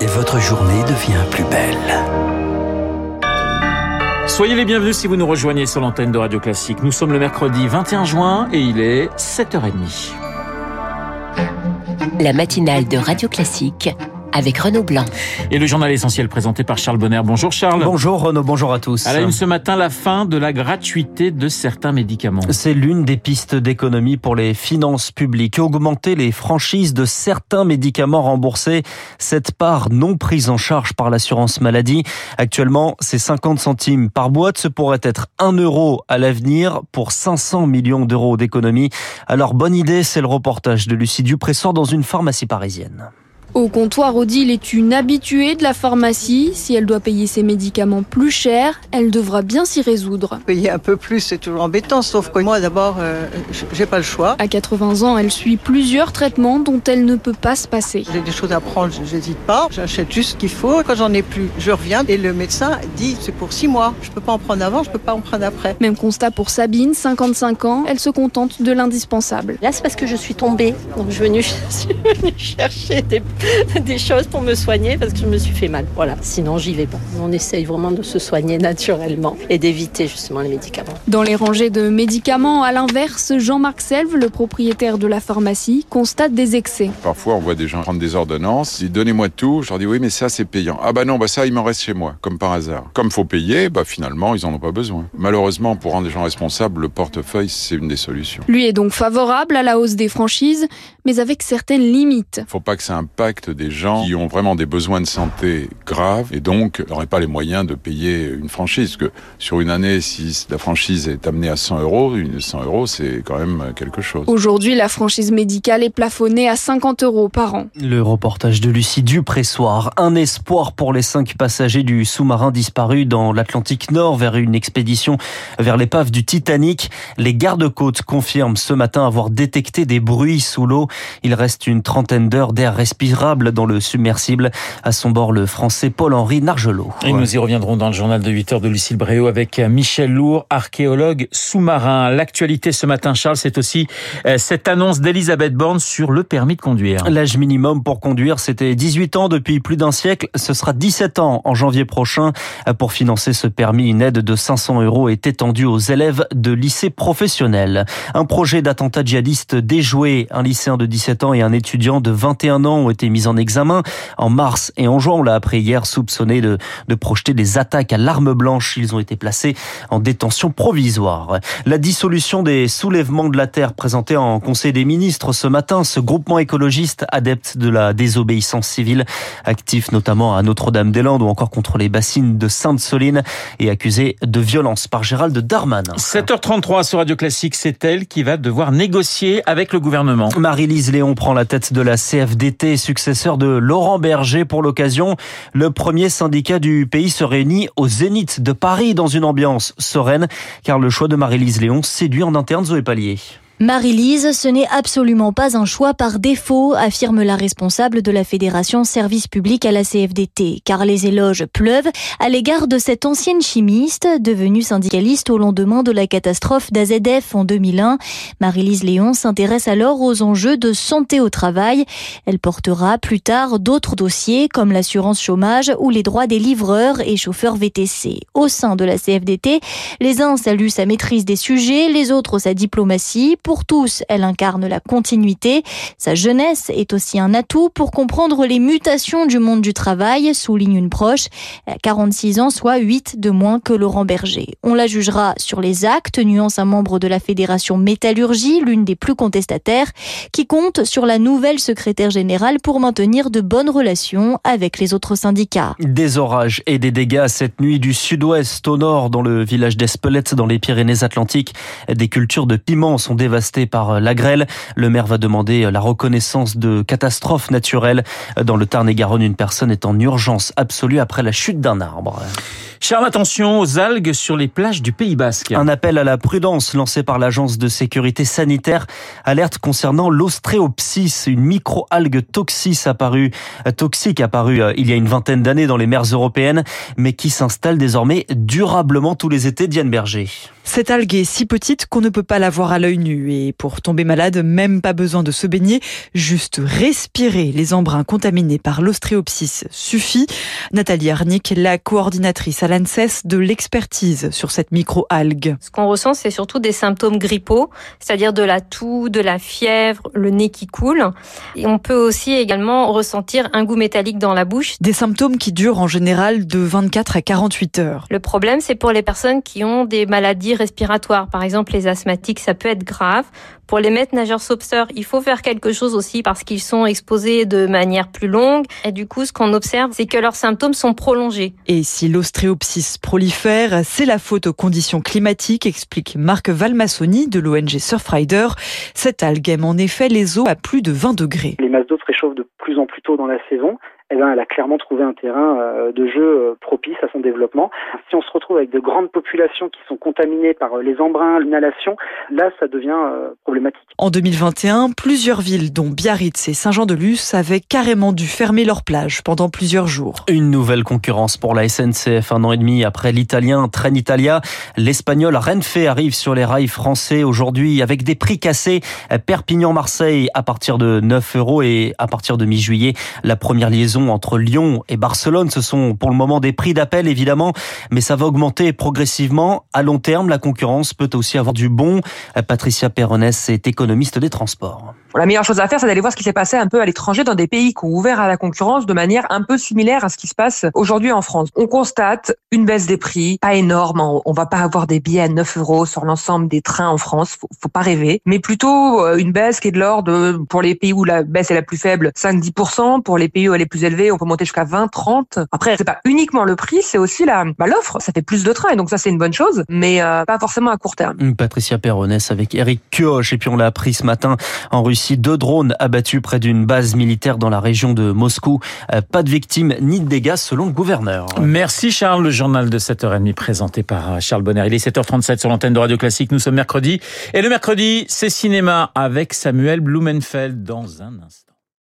et votre journée devient plus belle. Soyez les bienvenus si vous nous rejoignez sur l'antenne de Radio Classique. Nous sommes le mercredi 21 juin et il est 7h30. La matinale de Radio Classique avec Renaud Blanc. Et le journal essentiel présenté par Charles Bonner. Bonjour Charles. Bonjour Renaud, bonjour à tous. À la une ce matin, la fin de la gratuité de certains médicaments. C'est l'une des pistes d'économie pour les finances publiques. Augmenter les franchises de certains médicaments remboursés. Cette part non prise en charge par l'assurance maladie. Actuellement, c'est 50 centimes par boîte. Ce pourrait être 1 euro à l'avenir pour 500 millions d'euros d'économie. Alors bonne idée, c'est le reportage de Lucie Dupressor dans une pharmacie parisienne. Au comptoir, Odile est une habituée de la pharmacie. Si elle doit payer ses médicaments plus cher, elle devra bien s'y résoudre. Payer un peu plus, c'est toujours embêtant, sauf que moi, d'abord, euh, j'ai pas le choix. À 80 ans, elle suit plusieurs traitements dont elle ne peut pas se passer. J'ai des choses à prendre, j'hésite pas. J'achète juste ce qu'il faut. Quand j'en ai plus, je reviens et le médecin dit c'est pour six mois. Je peux pas en prendre avant, je peux pas en prendre après. Même constat pour Sabine, 55 ans. Elle se contente de l'indispensable. Là, c'est parce que je suis tombée. Donc, je suis venue, je suis venue chercher des des choses pour me soigner parce que je me suis fait mal. Voilà, sinon j'y vais pas. On essaye vraiment de se soigner naturellement et d'éviter justement les médicaments. Dans les rangées de médicaments, à l'inverse, Jean-Marc Selve, le propriétaire de la pharmacie, constate des excès. Parfois, on voit des gens prendre des ordonnances, ils donnez-moi tout, je leur dis oui, mais ça c'est payant. Ah bah non, bah ça il m'en reste chez moi, comme par hasard. Comme faut payer, bah finalement ils en ont pas besoin. Malheureusement, pour rendre les gens responsables, le portefeuille c'est une des solutions. Lui est donc favorable à la hausse des franchises, mais avec certaines limites. Faut pas que ça impacte des gens qui ont vraiment des besoins de santé graves et donc n'auraient pas les moyens de payer une franchise. que sur une année, si la franchise est amenée à 100 euros, 100 euros, c'est quand même quelque chose. Aujourd'hui, la franchise médicale est plafonnée à 50 euros par an. Le reportage de Lucie Dupressoir. Un espoir pour les cinq passagers du sous-marin disparu dans l'Atlantique Nord vers une expédition vers l'épave du Titanic. Les gardes-côtes confirment ce matin avoir détecté des bruits sous l'eau. Il reste une trentaine d'heures d'air dans le submersible. À son bord, le français Paul-Henri Nargelot. Et nous y reviendrons dans le journal de 8 heures de Lucille Bréau avec Michel Lourd, archéologue sous-marin. L'actualité ce matin, Charles, c'est aussi euh, cette annonce d'Elisabeth Borne sur le permis de conduire. L'âge minimum pour conduire, c'était 18 ans depuis plus d'un siècle. Ce sera 17 ans en janvier prochain. Pour financer ce permis, une aide de 500 euros est étendue aux élèves de lycée professionnels. Un projet d'attentat djihadiste déjoué. Un lycéen de 17 ans et un étudiant de 21 ans ont été mis en examen en mars et en juin. On l'a appris hier, soupçonnés de, de projeter des attaques à l'arme blanche. Ils ont été placés en détention provisoire. La dissolution des soulèvements de la terre présentée en Conseil des ministres ce matin. Ce groupement écologiste adepte de la désobéissance civile, actif notamment à Notre-Dame-des-Landes ou encore contre les bassines de Sainte-Soline et accusé de violence par Gérald Darmanin. 7h33 sur Radio Classique, c'est elle qui va devoir négocier avec le gouvernement. Marie-Lise Léon prend la tête de la CFDT, successeur de Laurent Berger pour l'occasion. Le premier syndicat du pays se réunit au Zénith de Paris dans une ambiance sereine, car le choix de Marie-Lise Léon séduit en interne Zoé Pallier. Marie-Lise, ce n'est absolument pas un choix par défaut, affirme la responsable de la Fédération Service Public à la CFDT, car les éloges pleuvent à l'égard de cette ancienne chimiste, devenue syndicaliste au lendemain de la catastrophe d'AZF en 2001. Marie-Lise Léon s'intéresse alors aux enjeux de santé au travail. Elle portera plus tard d'autres dossiers comme l'assurance chômage ou les droits des livreurs et chauffeurs VTC. Au sein de la CFDT, les uns saluent sa maîtrise des sujets, les autres sa diplomatie. Tous, elle incarne la continuité. Sa jeunesse est aussi un atout pour comprendre les mutations du monde du travail, souligne une proche. Elle a 46 ans, soit 8 de moins que Laurent Berger. On la jugera sur les actes, nuance un membre de la Fédération Métallurgie, l'une des plus contestataires, qui compte sur la nouvelle secrétaire générale pour maintenir de bonnes relations avec les autres syndicats. Des orages et des dégâts cette nuit du sud-ouest au nord, dans le village d'Espelette, dans les Pyrénées-Atlantiques. Des cultures de piments sont dévastées par euh, la grêle. Le maire va demander euh, la reconnaissance de catastrophes naturelles. Dans le Tarn-et-Garonne, une personne est en urgence absolue après la chute d'un arbre. Charles, attention aux algues sur les plages du Pays Basque. Un appel à la prudence lancé par l'agence de sécurité sanitaire. Alerte concernant l'ostréopsis, une micro-algue toxique apparue, toxique apparue euh, il y a une vingtaine d'années dans les mers européennes, mais qui s'installe désormais durablement tous les étés. Diane Berger. Cette algue est si petite qu'on ne peut pas la voir à l'œil nu Et pour tomber malade, même pas besoin de se baigner, juste respirer les embruns contaminés par l'ostréopsis suffit. Nathalie Arnick, la coordinatrice à l'ANSES de l'expertise sur cette micro-algue. Ce qu'on ressent, c'est surtout des symptômes grippaux, c'est-à-dire de la toux, de la fièvre, le nez qui coule. Et on peut aussi également ressentir un goût métallique dans la bouche. Des symptômes qui durent en général de 24 à 48 heures. Le problème, c'est pour les personnes qui ont des maladies respiratoires. Par exemple, les asthmatiques, ça peut être grave. Pour les maîtres nageurs sauveteurs, il faut faire quelque chose aussi parce qu'ils sont exposés de manière plus longue. Et du coup, ce qu'on observe, c'est que leurs symptômes sont prolongés. Et si l'ostréopsis prolifère, c'est la faute aux conditions climatiques, explique Marc Valmassoni de l'ONG Surfrider. Cette algue aime en effet les eaux à plus de 20 degrés. Les masses d'eau se réchauffent de plus en plus tôt dans la saison eh ben, elle a clairement trouvé un terrain euh, de jeu euh, propice à son développement. Si on se retrouve avec de grandes populations qui sont contaminées par euh, les embruns, l'inhalation, là, ça devient problématique. En 2021, plusieurs villes, dont Biarritz et Saint-Jean-de-Luz, avaient carrément dû fermer leurs plages pendant plusieurs jours. Une nouvelle concurrence pour la SNCF un an et demi après l'italien Train Italia. L'espagnol Renfe arrive sur les rails français aujourd'hui avec des prix cassés. Perpignan-Marseille à partir de 9 euros et à partir de mi-juillet, la première liaison entre Lyon et Barcelone. Ce sont pour le moment des prix d'appel évidemment, mais ça va augmenter progressivement. À long terme, la concurrence peut aussi avoir du bon. Patricia Perronès est économiste des transports. La meilleure chose à faire, c'est d'aller voir ce qui s'est passé un peu à l'étranger dans des pays qui ont ouvert à la concurrence de manière un peu similaire à ce qui se passe aujourd'hui en France. On constate une baisse des prix, pas énorme. On va pas avoir des billets à 9 euros sur l'ensemble des trains en France. Faut, faut pas rêver. Mais plutôt euh, une baisse qui est de l'ordre, pour les pays où la baisse est la plus faible, 5-10%. Pour les pays où elle est plus élevée, on peut monter jusqu'à 20-30. Après, c'est pas uniquement le prix, c'est aussi la, bah, l'offre. Ça fait plus de trains. Et donc ça, c'est une bonne chose, mais euh, pas forcément à court terme. Patricia Perronès avec Eric Kioch. Et puis on l'a appris ce matin en Russie deux drones abattus près d'une base militaire dans la région de Moscou. Euh, pas de victimes ni de dégâts selon le gouverneur. Merci Charles, le journal de 7h30 présenté par euh, Charles Bonner. Il est 7h37 sur l'antenne de Radio Classique. Nous sommes mercredi. Et le mercredi, c'est cinéma avec Samuel Blumenfeld dans un instant.